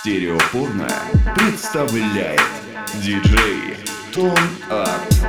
Стереопорно представляет диджей Тон Арт.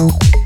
Oh.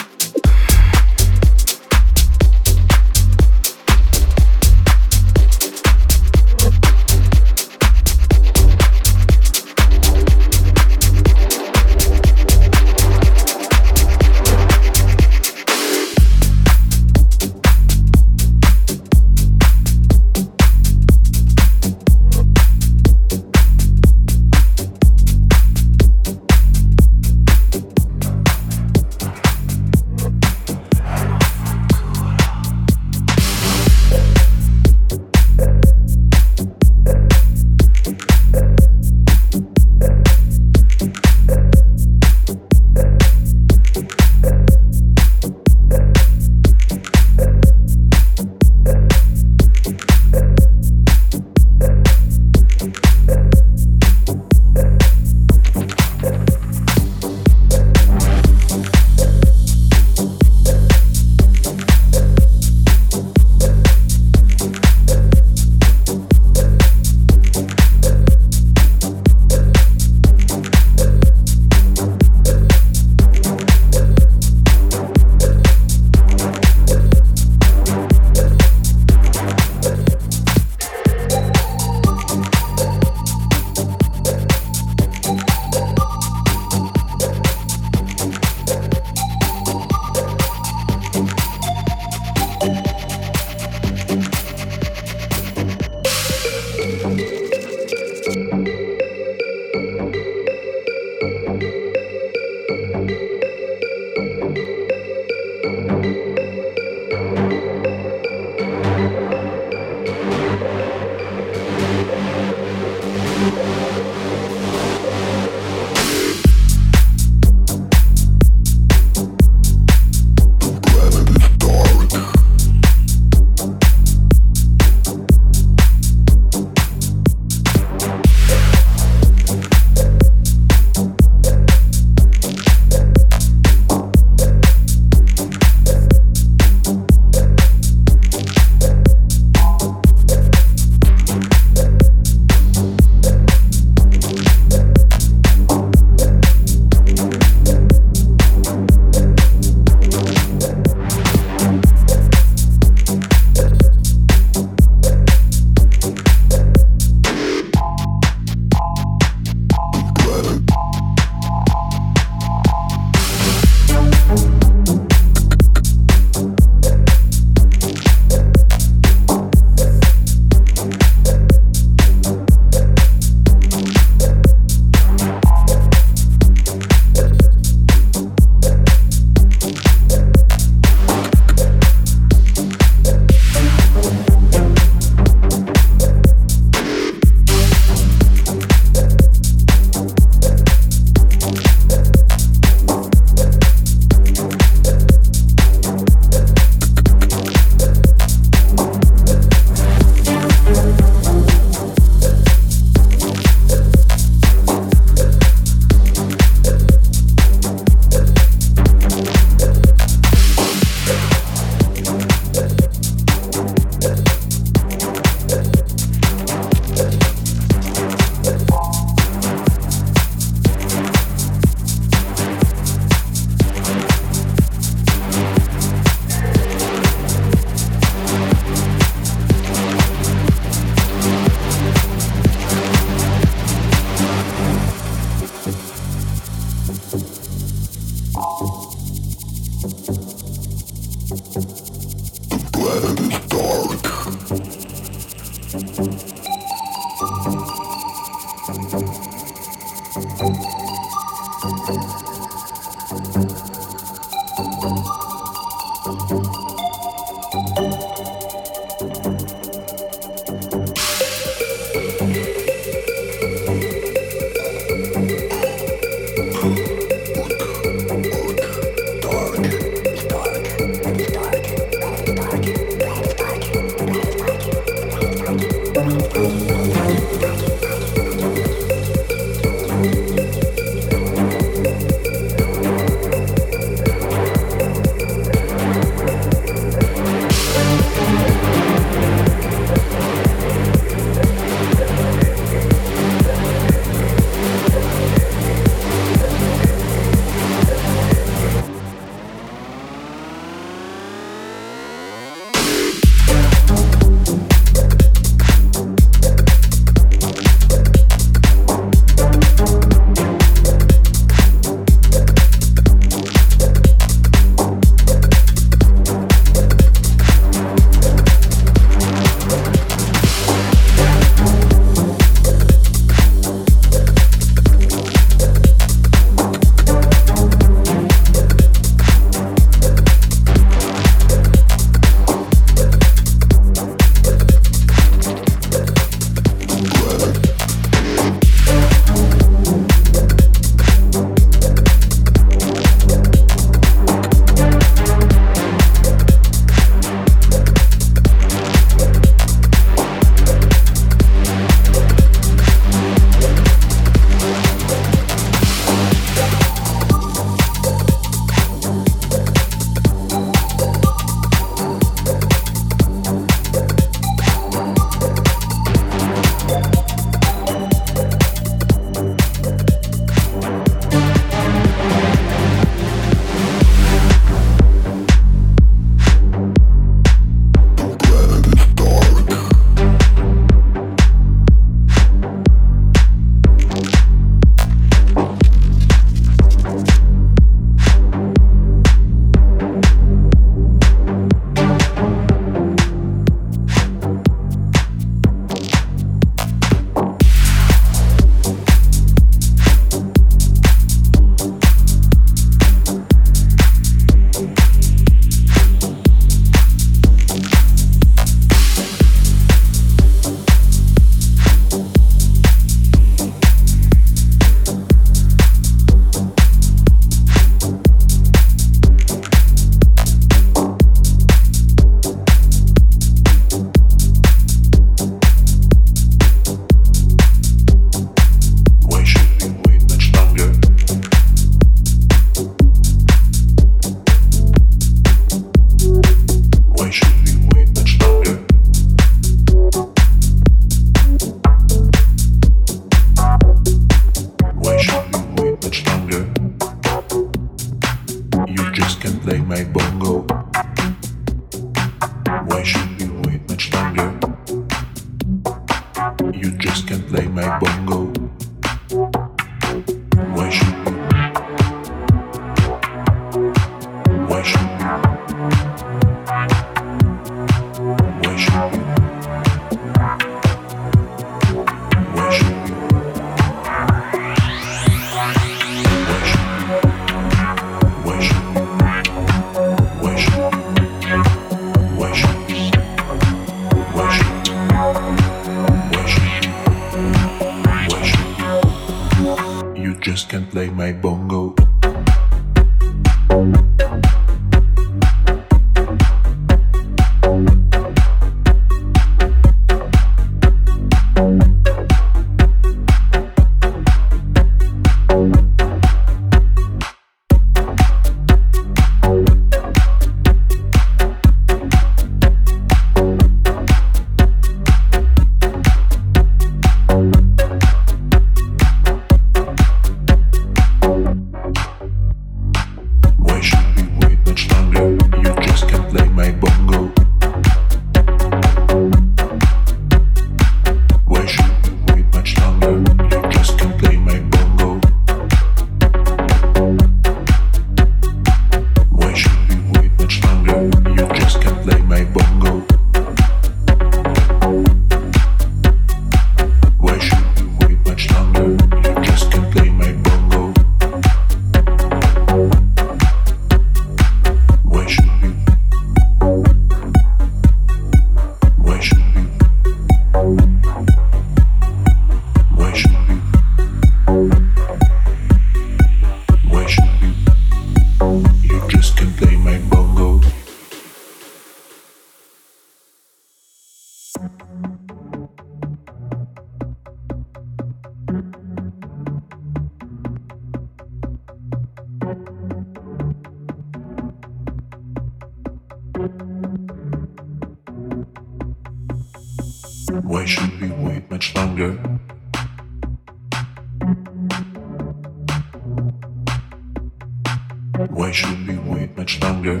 I should be wait much longer.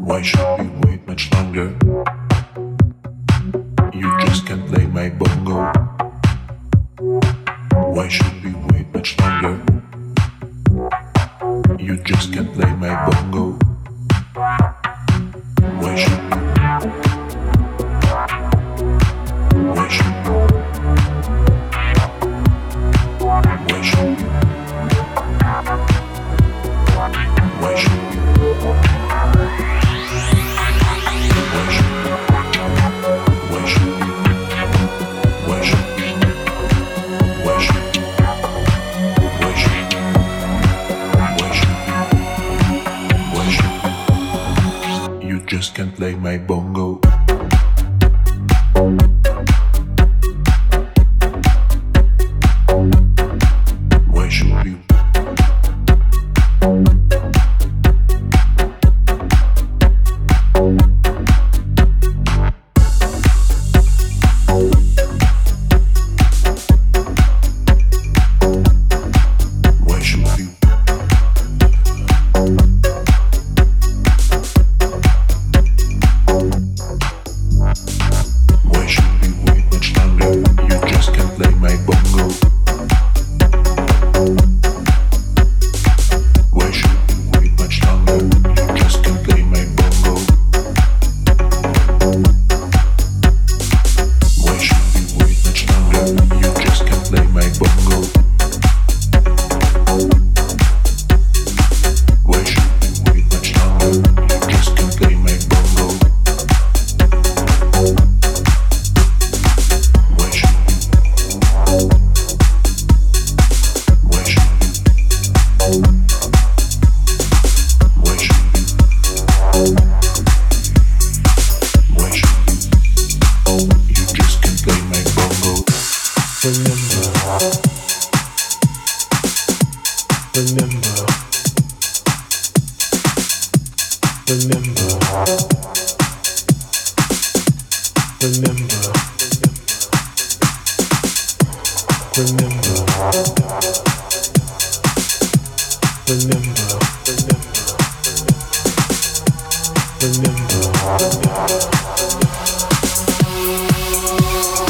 Why should we wait much longer?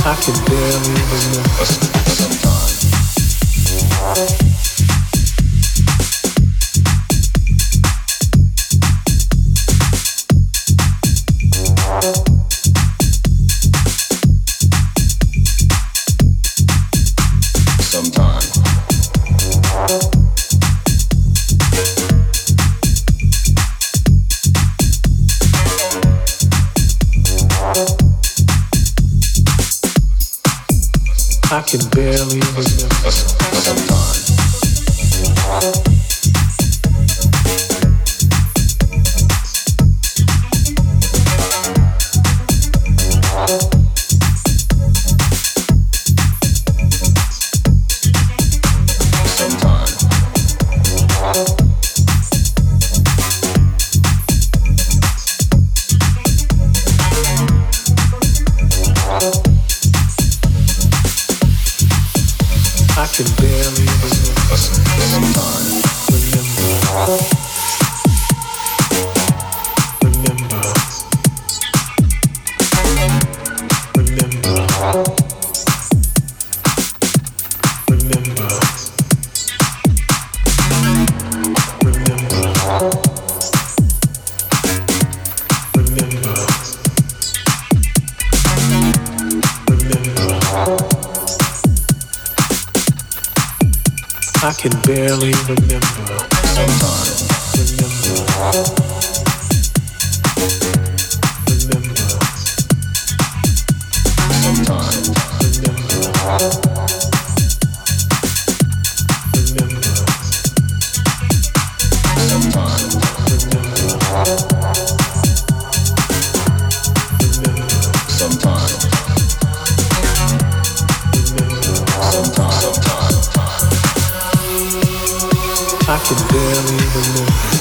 I can barely remember. Sometimes. barely the Lord.